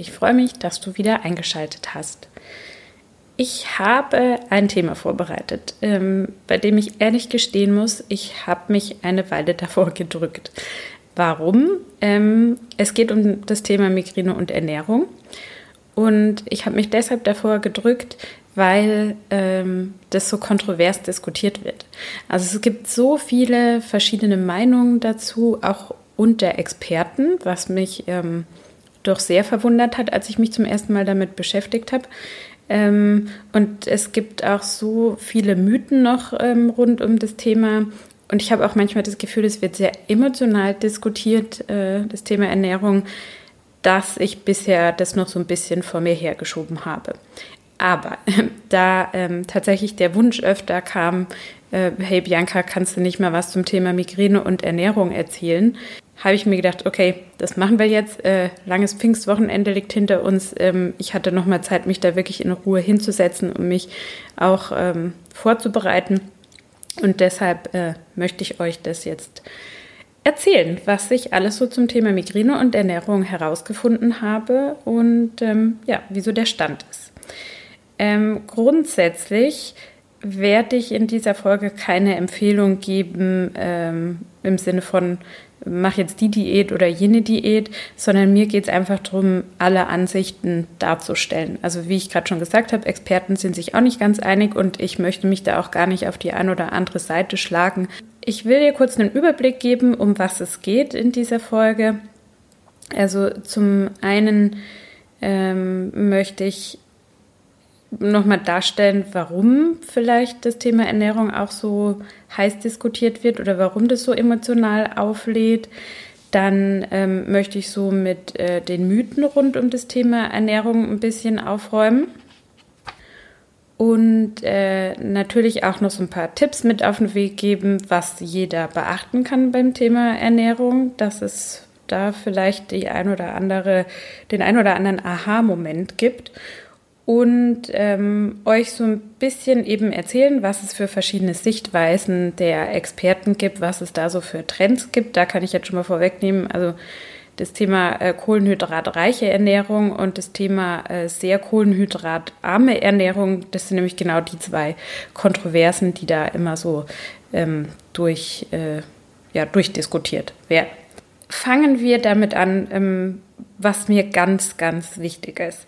Ich freue mich, dass du wieder eingeschaltet hast. Ich habe ein Thema vorbereitet, ähm, bei dem ich ehrlich gestehen muss, ich habe mich eine Weile davor gedrückt. Warum? Ähm, es geht um das Thema Migräne und Ernährung. Und ich habe mich deshalb davor gedrückt, weil ähm, das so kontrovers diskutiert wird. Also es gibt so viele verschiedene Meinungen dazu, auch unter Experten, was mich ähm, doch sehr verwundert hat, als ich mich zum ersten Mal damit beschäftigt habe. Ähm, und es gibt auch so viele Mythen noch ähm, rund um das Thema. Und ich habe auch manchmal das Gefühl, es wird sehr emotional diskutiert, äh, das Thema Ernährung, dass ich bisher das noch so ein bisschen vor mir hergeschoben habe. Aber da ähm, tatsächlich der Wunsch öfter kam, äh, hey Bianca, kannst du nicht mal was zum Thema Migräne und Ernährung erzählen, habe ich mir gedacht, okay, das machen wir jetzt. Äh, langes Pfingstwochenende liegt hinter uns. Ähm, ich hatte noch mal Zeit, mich da wirklich in Ruhe hinzusetzen und mich auch ähm, vorzubereiten. Und deshalb äh, möchte ich euch das jetzt erzählen, was ich alles so zum Thema Migräne und Ernährung herausgefunden habe und ähm, ja, wieso der Stand ist. Ähm, grundsätzlich werde ich in dieser Folge keine Empfehlung geben ähm, im Sinne von, mach jetzt die Diät oder jene Diät, sondern mir geht es einfach darum, alle Ansichten darzustellen. Also wie ich gerade schon gesagt habe, Experten sind sich auch nicht ganz einig und ich möchte mich da auch gar nicht auf die eine oder andere Seite schlagen. Ich will dir kurz einen Überblick geben, um was es geht in dieser Folge. Also zum einen ähm, möchte ich nochmal darstellen, warum vielleicht das Thema Ernährung auch so heiß diskutiert wird oder warum das so emotional auflädt. Dann ähm, möchte ich so mit äh, den Mythen rund um das Thema Ernährung ein bisschen aufräumen. Und äh, natürlich auch noch so ein paar Tipps mit auf den Weg geben, was jeder beachten kann beim Thema Ernährung, dass es da vielleicht die ein oder andere, den ein oder anderen Aha-Moment gibt und ähm, euch so ein bisschen eben erzählen, was es für verschiedene Sichtweisen der Experten gibt, was es da so für Trends gibt. Da kann ich jetzt schon mal vorwegnehmen. Also das Thema äh, kohlenhydratreiche Ernährung und das Thema äh, sehr kohlenhydratarme Ernährung, das sind nämlich genau die zwei Kontroversen, die da immer so ähm, durch, äh, ja, durchdiskutiert werden. Fangen wir damit an, ähm, was mir ganz, ganz wichtig ist.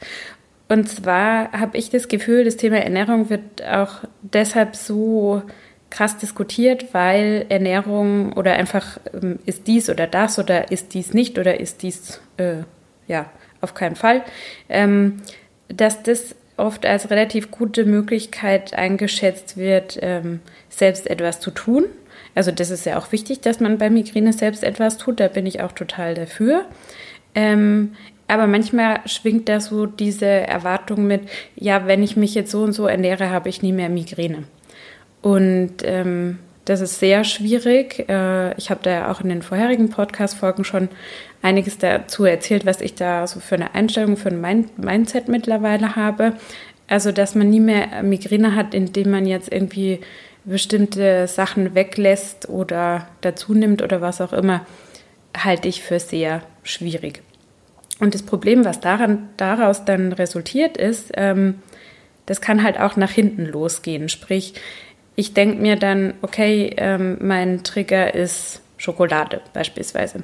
Und zwar habe ich das Gefühl, das Thema Ernährung wird auch deshalb so krass diskutiert, weil Ernährung oder einfach ähm, ist dies oder das oder ist dies nicht oder ist dies, äh, ja, auf keinen Fall, ähm, dass das oft als relativ gute Möglichkeit eingeschätzt wird, ähm, selbst etwas zu tun. Also das ist ja auch wichtig, dass man bei Migräne selbst etwas tut, da bin ich auch total dafür. Ähm, aber manchmal schwingt da so diese Erwartung mit, ja, wenn ich mich jetzt so und so ernähre, habe ich nie mehr Migräne. Und ähm, das ist sehr schwierig. Äh, ich habe da auch in den vorherigen Podcast-Folgen schon einiges dazu erzählt, was ich da so für eine Einstellung, für ein Mindset mittlerweile habe. Also, dass man nie mehr Migräne hat, indem man jetzt irgendwie bestimmte Sachen weglässt oder dazu nimmt oder was auch immer, halte ich für sehr schwierig. Und das Problem, was daran, daraus dann resultiert ist, ähm, das kann halt auch nach hinten losgehen. Sprich, ich denke mir dann, okay, ähm, mein Trigger ist Schokolade beispielsweise.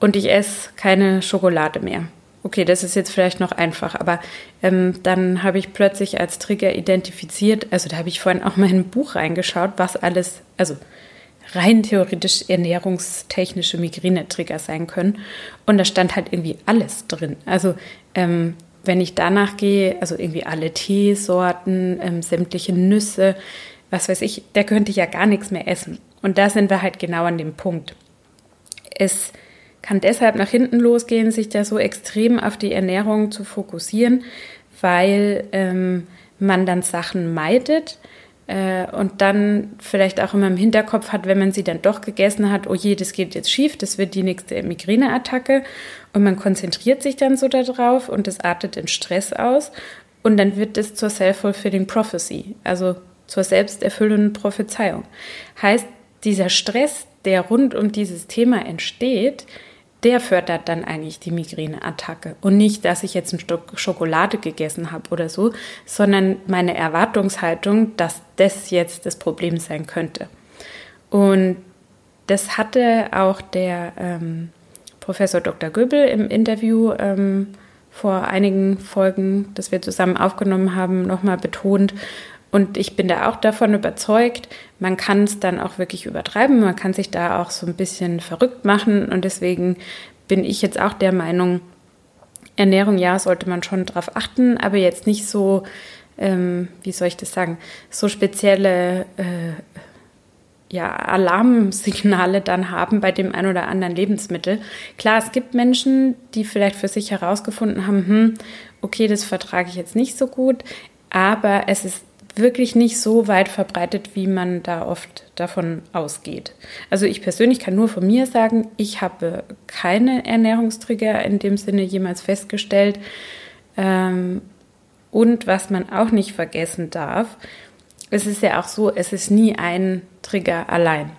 Und ich esse keine Schokolade mehr. Okay, das ist jetzt vielleicht noch einfach, aber ähm, dann habe ich plötzlich als Trigger identifiziert, also da habe ich vorhin auch mal in ein Buch reingeschaut, was alles, also rein theoretisch ernährungstechnische Migräne-Trigger sein können. Und da stand halt irgendwie alles drin. Also ähm, wenn ich danach gehe, also irgendwie alle Teesorten, ähm, sämtliche Nüsse, was weiß ich, da könnte ich ja gar nichts mehr essen. Und da sind wir halt genau an dem Punkt. Es kann deshalb nach hinten losgehen, sich da so extrem auf die Ernährung zu fokussieren, weil ähm, man dann Sachen meidet, und dann vielleicht auch immer im Hinterkopf hat, wenn man sie dann doch gegessen hat, oh je, das geht jetzt schief, das wird die nächste Migräneattacke und man konzentriert sich dann so darauf und das artet in Stress aus und dann wird es zur Self-Fulfilling Prophecy, also zur selbsterfüllenden Prophezeiung. Heißt, dieser Stress, der rund um dieses Thema entsteht, der fördert dann eigentlich die Migräneattacke. Und nicht, dass ich jetzt ein Stück Schokolade gegessen habe oder so, sondern meine Erwartungshaltung, dass das jetzt das Problem sein könnte. Und das hatte auch der ähm, Professor Dr. Göbel im Interview ähm, vor einigen Folgen, das wir zusammen aufgenommen haben, nochmal betont. Und ich bin da auch davon überzeugt, man kann es dann auch wirklich übertreiben, man kann sich da auch so ein bisschen verrückt machen. Und deswegen bin ich jetzt auch der Meinung, Ernährung, ja, sollte man schon drauf achten, aber jetzt nicht so, ähm, wie soll ich das sagen, so spezielle äh, ja, Alarmsignale dann haben bei dem ein oder anderen Lebensmittel. Klar, es gibt Menschen, die vielleicht für sich herausgefunden haben, hm, okay, das vertrage ich jetzt nicht so gut, aber es ist wirklich nicht so weit verbreitet, wie man da oft davon ausgeht. Also ich persönlich kann nur von mir sagen, ich habe keine Ernährungstrigger in dem Sinne jemals festgestellt. Ähm, und was man auch nicht vergessen darf, es ist ja auch so, es ist nie ein Trigger allein.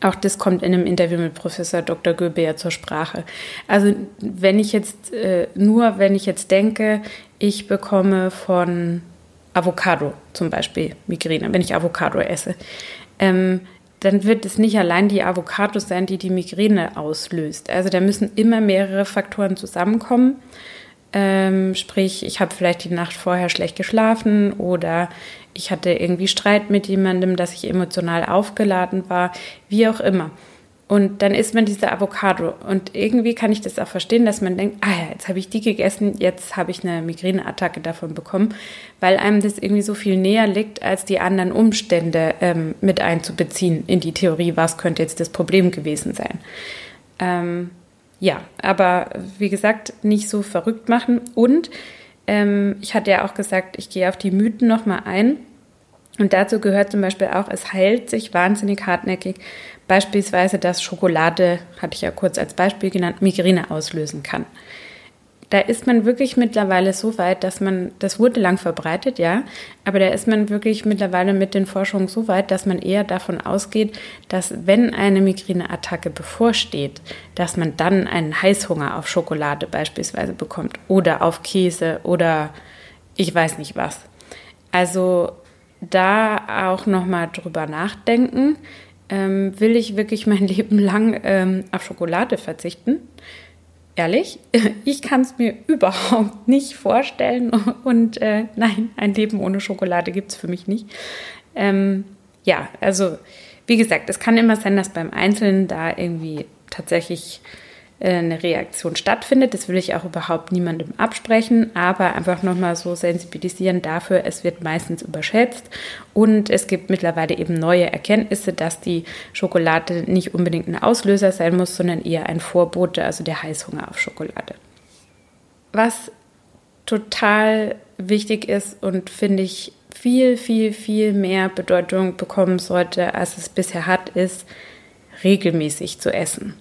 Auch das kommt in einem Interview mit Professor Dr. Göbe zur Sprache. Also wenn ich jetzt äh, nur, wenn ich jetzt denke, ich bekomme von Avocado zum Beispiel Migräne, wenn ich Avocado esse, ähm, dann wird es nicht allein die Avocado sein, die die Migräne auslöst. Also da müssen immer mehrere Faktoren zusammenkommen. Ähm, sprich, ich habe vielleicht die Nacht vorher schlecht geschlafen oder ich hatte irgendwie Streit mit jemandem, dass ich emotional aufgeladen war, wie auch immer. Und dann isst man diese Avocado. Und irgendwie kann ich das auch verstehen, dass man denkt, ah ja, jetzt habe ich die gegessen, jetzt habe ich eine Migräneattacke davon bekommen, weil einem das irgendwie so viel näher liegt, als die anderen Umstände ähm, mit einzubeziehen in die Theorie, was könnte jetzt das Problem gewesen sein. Ähm, ja, aber wie gesagt, nicht so verrückt machen. Und ähm, ich hatte ja auch gesagt, ich gehe auf die Mythen nochmal ein. Und dazu gehört zum Beispiel auch, es heilt sich wahnsinnig hartnäckig. Beispielsweise, dass Schokolade, hatte ich ja kurz als Beispiel genannt, Migräne auslösen kann. Da ist man wirklich mittlerweile so weit, dass man, das wurde lang verbreitet, ja, aber da ist man wirklich mittlerweile mit den Forschungen so weit, dass man eher davon ausgeht, dass wenn eine Migräneattacke bevorsteht, dass man dann einen Heißhunger auf Schokolade beispielsweise bekommt oder auf Käse oder ich weiß nicht was. Also da auch nochmal drüber nachdenken. Ähm, will ich wirklich mein Leben lang ähm, auf Schokolade verzichten? Ehrlich, ich kann es mir überhaupt nicht vorstellen. Und äh, nein, ein Leben ohne Schokolade gibt es für mich nicht. Ähm, ja, also wie gesagt, es kann immer sein, dass beim Einzelnen da irgendwie tatsächlich eine Reaktion stattfindet. Das will ich auch überhaupt niemandem absprechen, aber einfach nochmal so sensibilisieren dafür, es wird meistens überschätzt und es gibt mittlerweile eben neue Erkenntnisse, dass die Schokolade nicht unbedingt ein Auslöser sein muss, sondern eher ein Vorbote, also der Heißhunger auf Schokolade. Was total wichtig ist und finde ich viel, viel, viel mehr Bedeutung bekommen sollte, als es bisher hat, ist regelmäßig zu essen.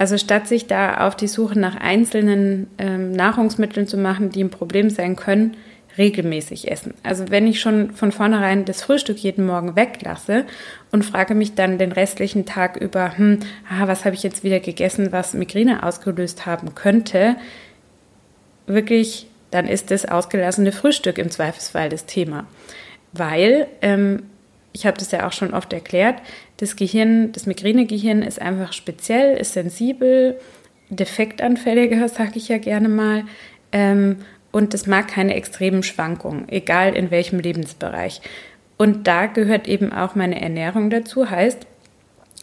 Also statt sich da auf die Suche nach einzelnen ähm, Nahrungsmitteln zu machen, die ein Problem sein können, regelmäßig essen. Also wenn ich schon von vornherein das Frühstück jeden Morgen weglasse und frage mich dann den restlichen Tag über, hm, ah, was habe ich jetzt wieder gegessen, was Migräne ausgelöst haben könnte, wirklich, dann ist das ausgelassene Frühstück im Zweifelsfall das Thema. Weil ähm, ich habe das ja auch schon oft erklärt, das Gehirn, das Migränegehirn ist einfach speziell, ist sensibel, defektanfälliger, sage ich ja gerne mal. Ähm, und das mag keine extremen Schwankungen, egal in welchem Lebensbereich. Und da gehört eben auch meine Ernährung dazu. Heißt,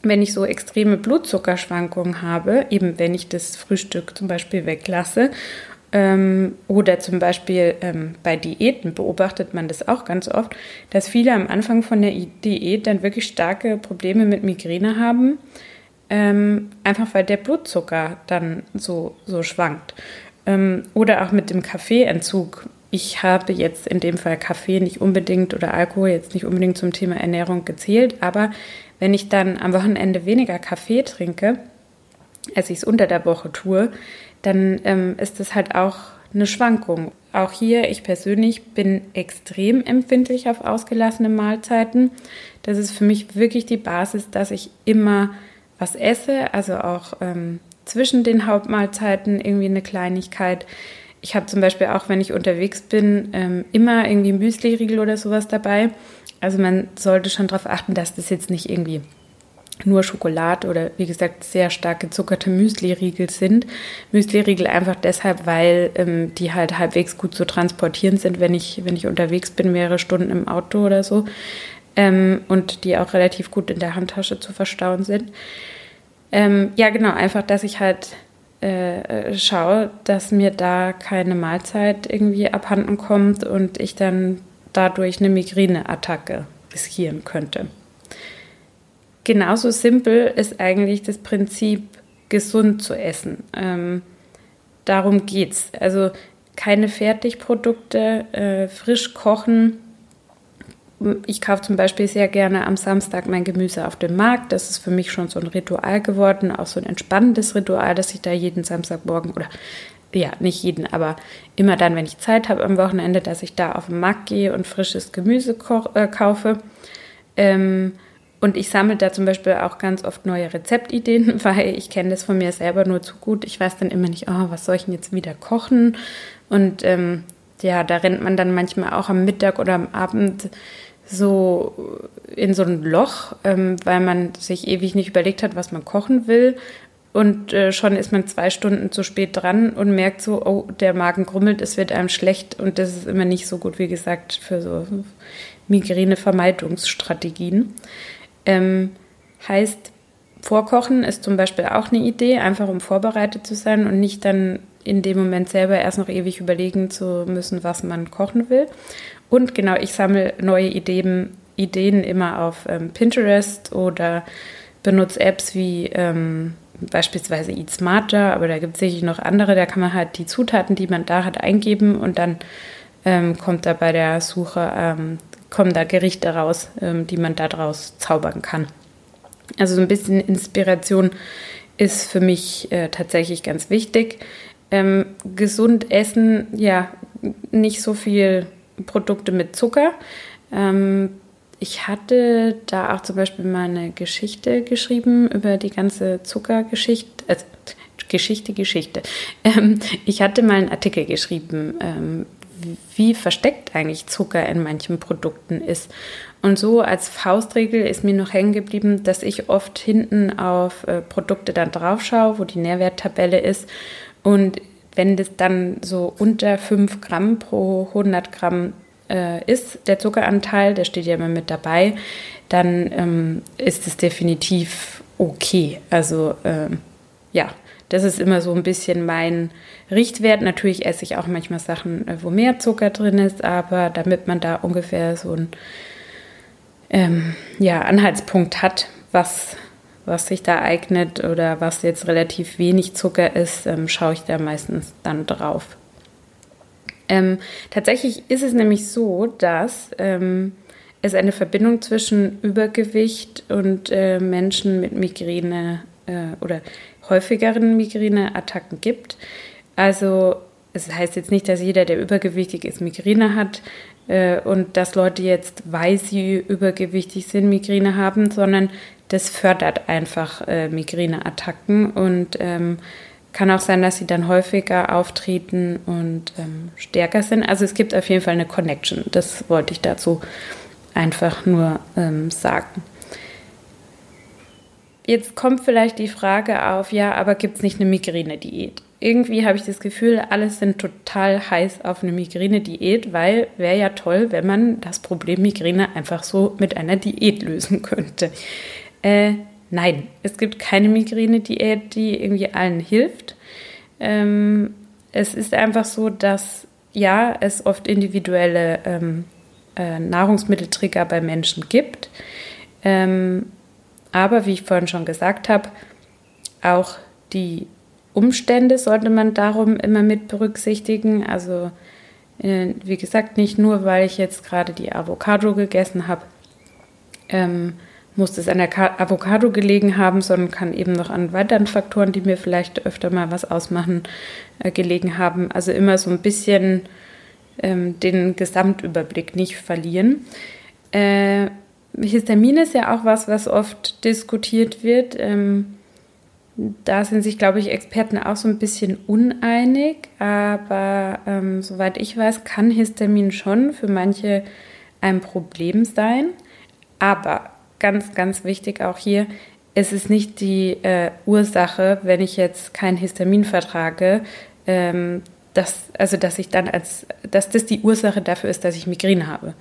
wenn ich so extreme Blutzuckerschwankungen habe, eben wenn ich das Frühstück zum Beispiel weglasse oder zum Beispiel ähm, bei Diäten beobachtet man das auch ganz oft, dass viele am Anfang von der Diät dann wirklich starke Probleme mit Migräne haben, ähm, einfach weil der Blutzucker dann so, so schwankt. Ähm, oder auch mit dem Kaffeeentzug. Ich habe jetzt in dem Fall Kaffee nicht unbedingt oder Alkohol jetzt nicht unbedingt zum Thema Ernährung gezählt, aber wenn ich dann am Wochenende weniger Kaffee trinke, als ich es unter der Woche tue, dann ähm, ist das halt auch eine Schwankung. Auch hier, ich persönlich bin extrem empfindlich auf ausgelassene Mahlzeiten. Das ist für mich wirklich die Basis, dass ich immer was esse, also auch ähm, zwischen den Hauptmahlzeiten irgendwie eine Kleinigkeit. Ich habe zum Beispiel auch, wenn ich unterwegs bin, ähm, immer irgendwie Müsli-Riegel oder sowas dabei. Also man sollte schon darauf achten, dass das jetzt nicht irgendwie nur Schokolade oder wie gesagt sehr stark gezuckerte Müsli-Riegel sind. Müsli-Riegel einfach deshalb, weil ähm, die halt halbwegs gut zu transportieren sind, wenn ich, wenn ich unterwegs bin, mehrere Stunden im Auto oder so. Ähm, und die auch relativ gut in der Handtasche zu verstauen sind. Ähm, ja, genau, einfach, dass ich halt äh, schaue, dass mir da keine Mahlzeit irgendwie abhanden kommt und ich dann dadurch eine Migräneattacke riskieren könnte. Genauso simpel ist eigentlich das Prinzip, gesund zu essen. Ähm, darum geht's. Also keine Fertigprodukte, äh, frisch kochen. Ich kaufe zum Beispiel sehr gerne am Samstag mein Gemüse auf dem Markt. Das ist für mich schon so ein Ritual geworden, auch so ein entspannendes Ritual, dass ich da jeden Samstagmorgen oder ja, nicht jeden, aber immer dann, wenn ich Zeit habe am Wochenende, dass ich da auf den Markt gehe und frisches Gemüse äh, kaufe. Ähm, und ich sammle da zum Beispiel auch ganz oft neue Rezeptideen, weil ich kenne das von mir selber nur zu gut. Ich weiß dann immer nicht, oh, was soll ich denn jetzt wieder kochen? Und ähm, ja, da rennt man dann manchmal auch am Mittag oder am Abend so in so ein Loch, ähm, weil man sich ewig nicht überlegt hat, was man kochen will. Und äh, schon ist man zwei Stunden zu spät dran und merkt so, oh, der Magen grummelt, es wird einem schlecht und das ist immer nicht so gut, wie gesagt, für so Migräne-Vermeidungsstrategien. Ähm, heißt, Vorkochen ist zum Beispiel auch eine Idee, einfach um vorbereitet zu sein und nicht dann in dem Moment selber erst noch ewig überlegen zu müssen, was man kochen will. Und genau, ich sammle neue Ideen, Ideen immer auf ähm, Pinterest oder benutze Apps wie ähm, beispielsweise Eat Smarter, aber da gibt es sicherlich noch andere, da kann man halt die Zutaten, die man da hat, eingeben und dann ähm, kommt da bei der Suche ähm, kommen da Gerichte raus, ähm, die man daraus zaubern kann. Also so ein bisschen Inspiration ist für mich äh, tatsächlich ganz wichtig. Ähm, gesund essen, ja, nicht so viel Produkte mit Zucker. Ähm, ich hatte da auch zum Beispiel mal eine Geschichte geschrieben über die ganze Zuckergeschichte. Also Geschichte, Geschichte. Ähm, ich hatte mal einen Artikel geschrieben, ähm, wie versteckt eigentlich Zucker in manchen Produkten ist. Und so als Faustregel ist mir noch hängen geblieben, dass ich oft hinten auf äh, Produkte dann drauf schaue, wo die Nährwerttabelle ist. Und wenn das dann so unter 5 Gramm pro 100 Gramm äh, ist, der Zuckeranteil, der steht ja immer mit dabei, dann ähm, ist es definitiv okay. Also ähm, ja, das ist immer so ein bisschen mein Richtwert. Natürlich esse ich auch manchmal Sachen, äh, wo mehr Zucker drin ist, aber damit man da ungefähr so einen ähm, ja, Anhaltspunkt hat, was, was sich da eignet oder was jetzt relativ wenig Zucker ist, ähm, schaue ich da meistens dann drauf. Ähm, tatsächlich ist es nämlich so, dass ähm, es eine Verbindung zwischen Übergewicht und äh, Menschen mit Migräne äh, oder häufigeren Migräneattacken gibt. Also es heißt jetzt nicht, dass jeder, der übergewichtig ist, Migräne hat äh, und dass Leute jetzt, weil sie übergewichtig sind, Migräne haben, sondern das fördert einfach äh, Migräneattacken und ähm, kann auch sein, dass sie dann häufiger auftreten und ähm, stärker sind. Also es gibt auf jeden Fall eine Connection. Das wollte ich dazu einfach nur ähm, sagen. Jetzt kommt vielleicht die Frage auf, ja, aber gibt es nicht eine Migräne-Diät? Irgendwie habe ich das Gefühl, alle sind total heiß auf eine Migräne-Diät, weil wäre ja toll, wenn man das Problem Migräne einfach so mit einer Diät lösen könnte. Äh, nein, es gibt keine Migräne-Diät, die irgendwie allen hilft. Ähm, es ist einfach so, dass ja, es oft individuelle ähm, äh, Nahrungsmitteltrigger bei Menschen gibt. Ähm, aber wie ich vorhin schon gesagt habe, auch die Umstände sollte man darum immer mit berücksichtigen. Also äh, wie gesagt, nicht nur, weil ich jetzt gerade die Avocado gegessen habe, ähm, muss es an der Avocado gelegen haben, sondern kann eben noch an weiteren Faktoren, die mir vielleicht öfter mal was ausmachen, äh, gelegen haben. Also immer so ein bisschen ähm, den Gesamtüberblick nicht verlieren. Äh, Histamin ist ja auch was, was oft diskutiert wird. Ähm, da sind sich, glaube ich, Experten auch so ein bisschen uneinig, aber ähm, soweit ich weiß, kann Histamin schon für manche ein Problem sein. Aber ganz, ganz wichtig auch hier, es ist nicht die äh, Ursache, wenn ich jetzt kein Histamin vertrage, ähm, dass, also dass ich dann als, dass das die Ursache dafür ist, dass ich Migräne habe.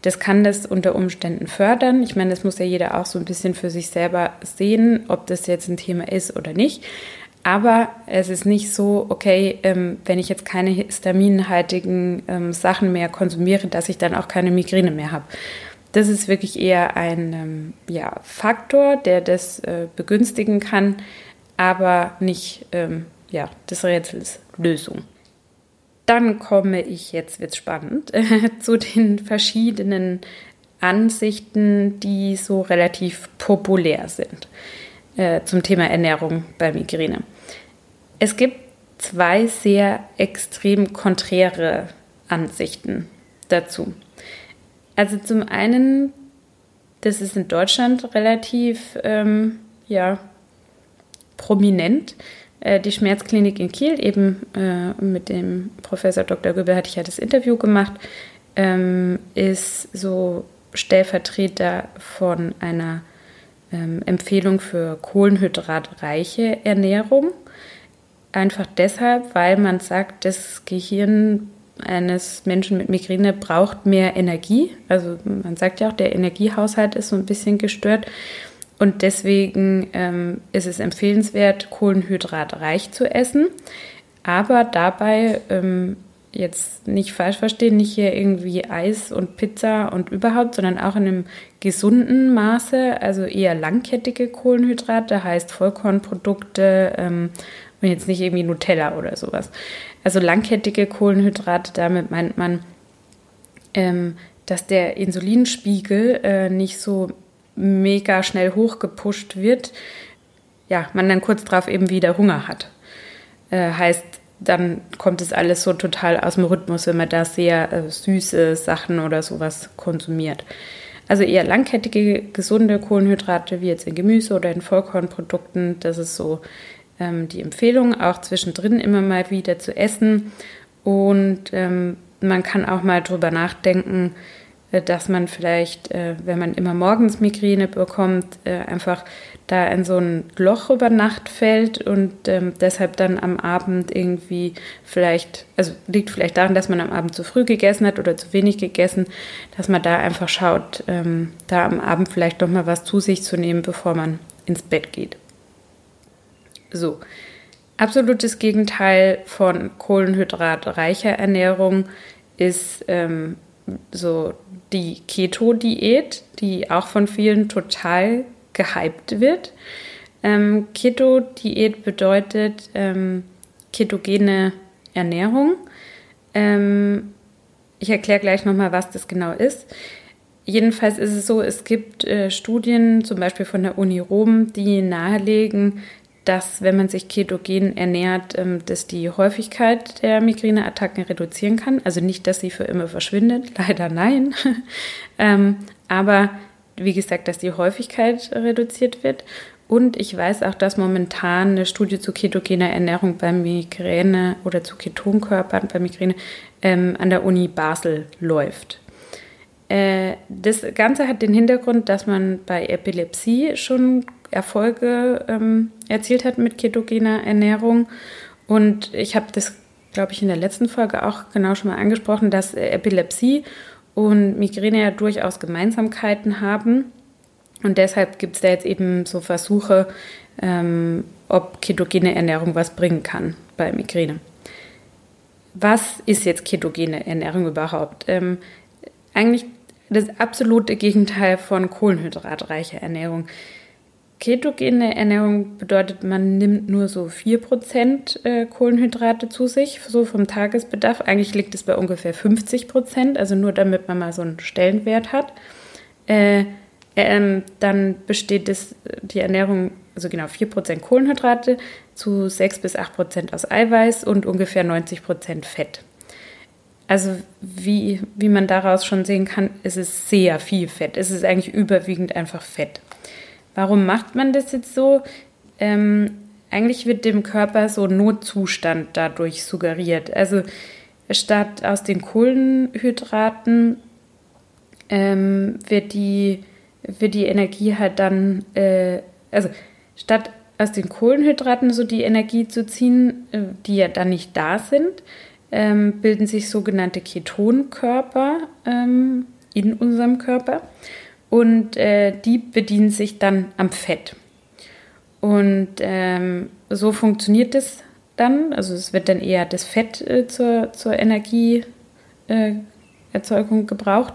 Das kann das unter Umständen fördern. Ich meine, das muss ja jeder auch so ein bisschen für sich selber sehen, ob das jetzt ein Thema ist oder nicht. Aber es ist nicht so, okay, ähm, wenn ich jetzt keine histaminhaltigen ähm, Sachen mehr konsumiere, dass ich dann auch keine Migräne mehr habe. Das ist wirklich eher ein ähm, ja, Faktor, der das äh, begünstigen kann, aber nicht ähm, ja, des Rätsels Lösung. Dann komme ich, jetzt wird es spannend, zu den verschiedenen Ansichten, die so relativ populär sind äh, zum Thema Ernährung bei Migräne. Es gibt zwei sehr extrem konträre Ansichten dazu. Also zum einen, das ist in Deutschland relativ ähm, ja, prominent, die Schmerzklinik in Kiel, eben äh, mit dem Professor Dr. Göbel hatte ich ja das Interview gemacht, ähm, ist so Stellvertreter von einer ähm, Empfehlung für kohlenhydratreiche Ernährung. Einfach deshalb, weil man sagt, das Gehirn eines Menschen mit Migräne braucht mehr Energie. Also man sagt ja auch, der Energiehaushalt ist so ein bisschen gestört. Und deswegen ähm, ist es empfehlenswert, kohlenhydratreich zu essen. Aber dabei ähm, jetzt nicht falsch verstehen, nicht hier irgendwie Eis und Pizza und überhaupt, sondern auch in einem gesunden Maße, also eher langkettige Kohlenhydrate, heißt Vollkornprodukte ähm, und jetzt nicht irgendwie Nutella oder sowas. Also langkettige Kohlenhydrate, damit meint man, ähm, dass der Insulinspiegel äh, nicht so mega schnell hochgepusht wird, ja, man dann kurz drauf eben wieder Hunger hat. Äh, heißt, dann kommt es alles so total aus dem Rhythmus, wenn man da sehr äh, süße Sachen oder sowas konsumiert. Also eher langkettige, gesunde Kohlenhydrate, wie jetzt in Gemüse oder in Vollkornprodukten. Das ist so ähm, die Empfehlung, auch zwischendrin immer mal wieder zu essen. Und ähm, man kann auch mal drüber nachdenken, dass man vielleicht, äh, wenn man immer morgens Migräne bekommt, äh, einfach da in so ein Loch über Nacht fällt und ähm, deshalb dann am Abend irgendwie vielleicht, also liegt vielleicht daran, dass man am Abend zu früh gegessen hat oder zu wenig gegessen, dass man da einfach schaut, ähm, da am Abend vielleicht noch mal was zu sich zu nehmen, bevor man ins Bett geht. So, absolutes Gegenteil von kohlenhydratreicher Ernährung ist ähm, so die Keto-Diät, die auch von vielen total gehypt wird. Ähm, Keto-Diät bedeutet ähm, ketogene Ernährung. Ähm, ich erkläre gleich nochmal, was das genau ist. Jedenfalls ist es so, es gibt äh, Studien, zum Beispiel von der Uni Rom, die nahelegen, dass wenn man sich ketogen ernährt, ähm, dass die Häufigkeit der Migräneattacken reduzieren kann. Also nicht, dass sie für immer verschwindet, leider nein. Ähm, aber wie gesagt, dass die Häufigkeit reduziert wird. Und ich weiß auch, dass momentan eine Studie zu ketogener Ernährung bei Migräne oder zu Ketonkörpern bei Migräne ähm, an der Uni Basel läuft. Äh, das Ganze hat den Hintergrund, dass man bei Epilepsie schon Erfolge ähm, erzielt hat mit ketogener Ernährung. Und ich habe das, glaube ich, in der letzten Folge auch genau schon mal angesprochen, dass Epilepsie und Migräne ja durchaus Gemeinsamkeiten haben. Und deshalb gibt es da jetzt eben so Versuche, ähm, ob ketogene Ernährung was bringen kann bei Migräne. Was ist jetzt ketogene Ernährung überhaupt? Ähm, eigentlich das absolute Gegenteil von kohlenhydratreicher Ernährung. Ketogene Ernährung bedeutet, man nimmt nur so 4% äh, Kohlenhydrate zu sich, so vom Tagesbedarf. Eigentlich liegt es bei ungefähr 50%, also nur damit man mal so einen Stellenwert hat. Äh, ähm, dann besteht es, die Ernährung, also genau 4% Kohlenhydrate zu 6 bis 8% aus Eiweiß und ungefähr 90% Fett. Also wie, wie man daraus schon sehen kann, ist es sehr viel Fett. Es ist eigentlich überwiegend einfach Fett. Warum macht man das jetzt so? Ähm, eigentlich wird dem Körper so Notzustand dadurch suggeriert. Also statt aus den Kohlenhydraten ähm, wird, die, wird die Energie halt dann, äh, also statt aus den Kohlenhydraten so die Energie zu ziehen, äh, die ja dann nicht da sind, ähm, bilden sich sogenannte Ketonkörper ähm, in unserem Körper und äh, die bedienen sich dann am Fett. Und ähm, so funktioniert es dann. Also es wird dann eher das Fett äh, zur, zur Energieerzeugung äh, gebraucht.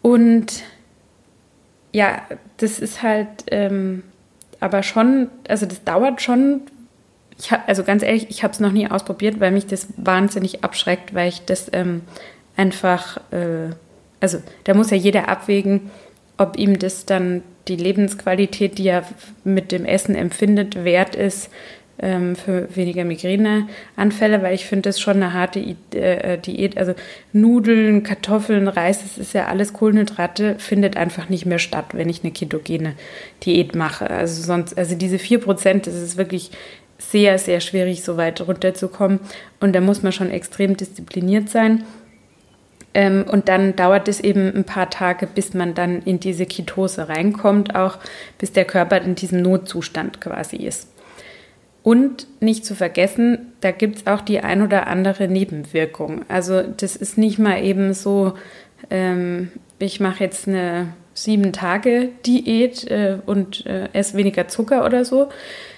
Und ja, das ist halt ähm, aber schon, also das dauert schon. Ich hab, also ganz ehrlich, ich habe es noch nie ausprobiert, weil mich das wahnsinnig abschreckt, weil ich das ähm, einfach, äh, also da muss ja jeder abwägen, ob ihm das dann die Lebensqualität, die er mit dem Essen empfindet, wert ist ähm, für weniger Migräneanfälle, weil ich finde das schon eine harte äh, Diät. Also Nudeln, Kartoffeln, Reis, das ist ja alles Kohlenhydrate, findet einfach nicht mehr statt, wenn ich eine ketogene Diät mache. Also sonst, also diese 4%, das ist wirklich sehr, sehr schwierig, so weit runterzukommen. Und da muss man schon extrem diszipliniert sein. Ähm, und dann dauert es eben ein paar Tage, bis man dann in diese Ketose reinkommt, auch bis der Körper in diesem Notzustand quasi ist. Und nicht zu vergessen, da gibt es auch die ein oder andere Nebenwirkung. Also das ist nicht mal eben so, ähm, ich mache jetzt eine sieben Tage Diät äh, und äh, esse weniger Zucker oder so,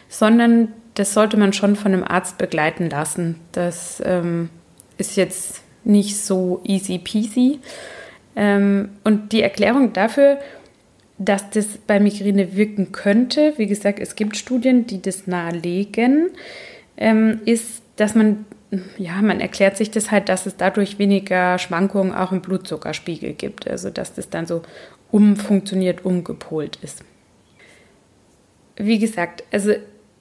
sondern das sollte man schon von einem Arzt begleiten lassen. Das ähm, ist jetzt nicht so easy peasy. Ähm, und die Erklärung dafür, dass das bei Migräne wirken könnte, wie gesagt, es gibt Studien, die das nahelegen, ähm, ist, dass man, ja, man erklärt sich das halt, dass es dadurch weniger Schwankungen auch im Blutzuckerspiegel gibt. Also, dass das dann so umfunktioniert, umgepolt ist. Wie gesagt, also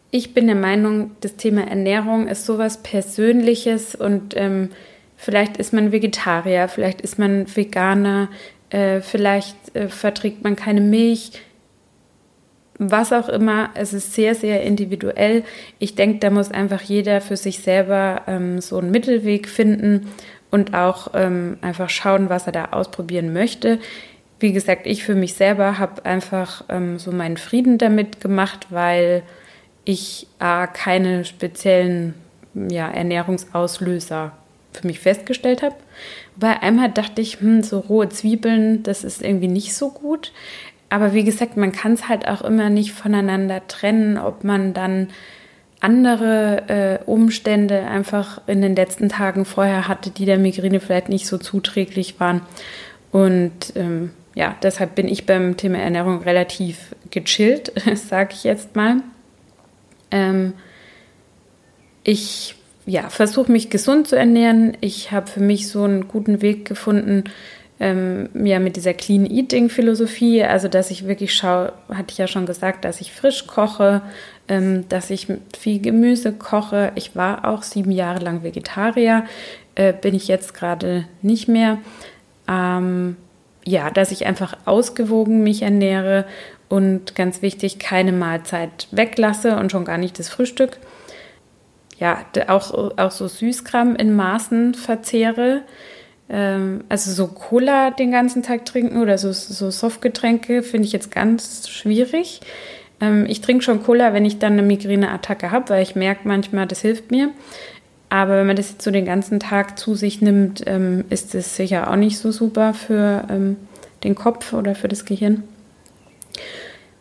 ich bin der Meinung, das Thema Ernährung ist sowas Persönliches und ähm, vielleicht ist man Vegetarier, vielleicht ist man Veganer, äh, vielleicht äh, verträgt man keine Milch, was auch immer. Es ist sehr, sehr individuell. Ich denke, da muss einfach jeder für sich selber ähm, so einen Mittelweg finden und auch ähm, einfach schauen, was er da ausprobieren möchte. Wie gesagt, ich für mich selber habe einfach ähm, so meinen Frieden damit gemacht, weil ich äh, keine speziellen ja, Ernährungsauslöser für mich festgestellt habe. Bei einmal dachte ich, hm, so rohe Zwiebeln, das ist irgendwie nicht so gut. Aber wie gesagt, man kann es halt auch immer nicht voneinander trennen, ob man dann andere äh, Umstände einfach in den letzten Tagen vorher hatte, die der Migräne vielleicht nicht so zuträglich waren. Und ähm, ja, deshalb bin ich beim Thema Ernährung relativ gechillt, sage ich jetzt mal. Ähm, ich ja, versuche mich gesund zu ernähren. Ich habe für mich so einen guten Weg gefunden, ähm, ja, mit dieser Clean Eating Philosophie. Also, dass ich wirklich schaue, hatte ich ja schon gesagt, dass ich frisch koche, ähm, dass ich viel Gemüse koche. Ich war auch sieben Jahre lang Vegetarier, äh, bin ich jetzt gerade nicht mehr. Ähm, ja, dass ich einfach ausgewogen mich ernähre und ganz wichtig, keine Mahlzeit weglasse und schon gar nicht das Frühstück ja, auch, auch so Süßkram in Maßen verzehre. Ähm, also so Cola den ganzen Tag trinken oder so, so Softgetränke finde ich jetzt ganz schwierig. Ähm, ich trinke schon Cola, wenn ich dann eine Migräneattacke habe, weil ich merke manchmal, das hilft mir. Aber wenn man das jetzt so den ganzen Tag zu sich nimmt, ähm, ist es sicher auch nicht so super für den Kopf oder für das Gehirn.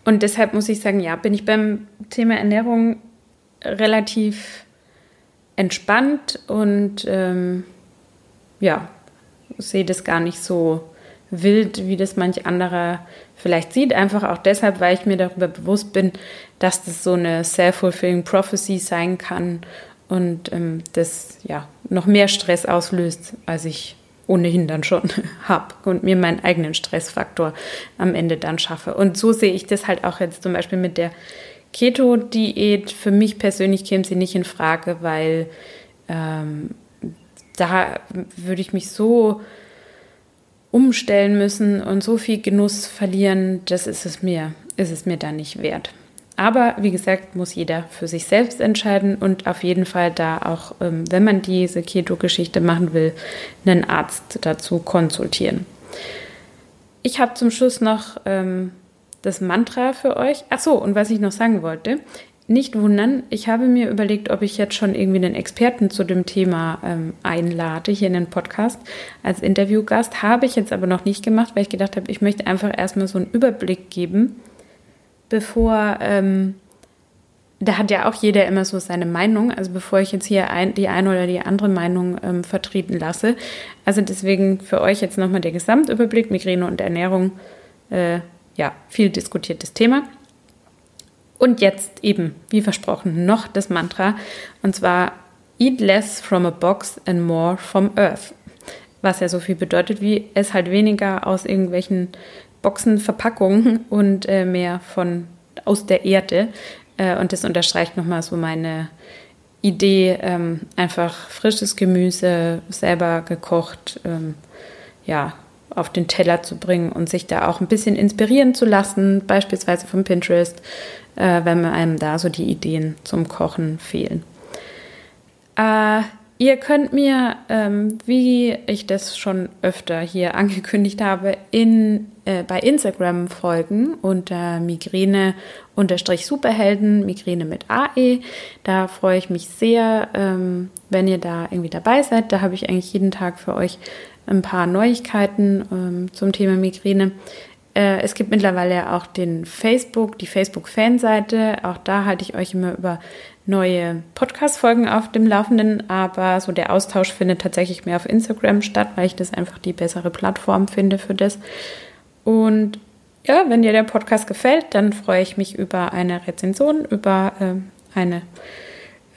Und deshalb muss ich sagen, ja, bin ich beim Thema Ernährung relativ entspannt und ähm, ja, sehe das gar nicht so wild, wie das manch anderer vielleicht sieht. Einfach auch deshalb, weil ich mir darüber bewusst bin, dass das so eine self-fulfilling prophecy sein kann und ähm, das ja noch mehr Stress auslöst, als ich ohnehin dann schon habe und mir meinen eigenen Stressfaktor am Ende dann schaffe. Und so sehe ich das halt auch jetzt zum Beispiel mit der Keto-Diät, für mich persönlich käme sie nicht in Frage, weil ähm, da würde ich mich so umstellen müssen und so viel Genuss verlieren, das ist es mir, ist es mir dann nicht wert. Aber wie gesagt, muss jeder für sich selbst entscheiden und auf jeden Fall da auch, ähm, wenn man diese Keto-Geschichte machen will, einen Arzt dazu konsultieren. Ich habe zum Schluss noch ähm, das Mantra für euch. Ach so, und was ich noch sagen wollte, nicht wundern, ich habe mir überlegt, ob ich jetzt schon irgendwie einen Experten zu dem Thema ähm, einlade hier in den Podcast als Interviewgast. Habe ich jetzt aber noch nicht gemacht, weil ich gedacht habe, ich möchte einfach erstmal so einen Überblick geben, bevor, ähm, da hat ja auch jeder immer so seine Meinung, also bevor ich jetzt hier ein, die eine oder die andere Meinung ähm, vertreten lasse. Also deswegen für euch jetzt nochmal der Gesamtüberblick, Migräne und Ernährung, äh, ja, viel diskutiertes Thema. Und jetzt eben, wie versprochen, noch das Mantra. Und zwar Eat less from a box and more from earth. Was ja so viel bedeutet wie es halt weniger aus irgendwelchen Boxenverpackungen und äh, mehr von aus der Erde. Äh, und das unterstreicht nochmal so meine Idee, ähm, einfach frisches Gemüse selber gekocht, ähm, ja, auf den Teller zu bringen und sich da auch ein bisschen inspirieren zu lassen, beispielsweise von Pinterest, äh, wenn einem da so die Ideen zum Kochen fehlen. Äh, ihr könnt mir, ähm, wie ich das schon öfter hier angekündigt habe, in, äh, bei Instagram folgen unter Migräne Superhelden, Migräne mit AE. Da freue ich mich sehr, ähm, wenn ihr da irgendwie dabei seid. Da habe ich eigentlich jeden Tag für euch ein paar Neuigkeiten ähm, zum Thema Migräne. Äh, es gibt mittlerweile auch den Facebook, die Facebook-Fanseite. Auch da halte ich euch immer über neue Podcast-Folgen auf dem Laufenden, aber so der Austausch findet tatsächlich mehr auf Instagram statt, weil ich das einfach die bessere Plattform finde für das. Und ja, wenn dir der Podcast gefällt, dann freue ich mich über eine Rezension, über äh, eine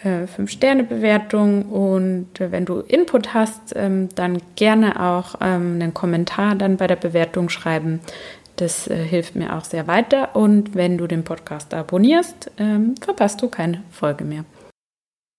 äh, 5-Sterne-Bewertung und äh, wenn du Input hast, ähm, dann gerne auch ähm, einen Kommentar dann bei der Bewertung schreiben. Das äh, hilft mir auch sehr weiter und wenn du den Podcast abonnierst, ähm, verpasst du keine Folge mehr.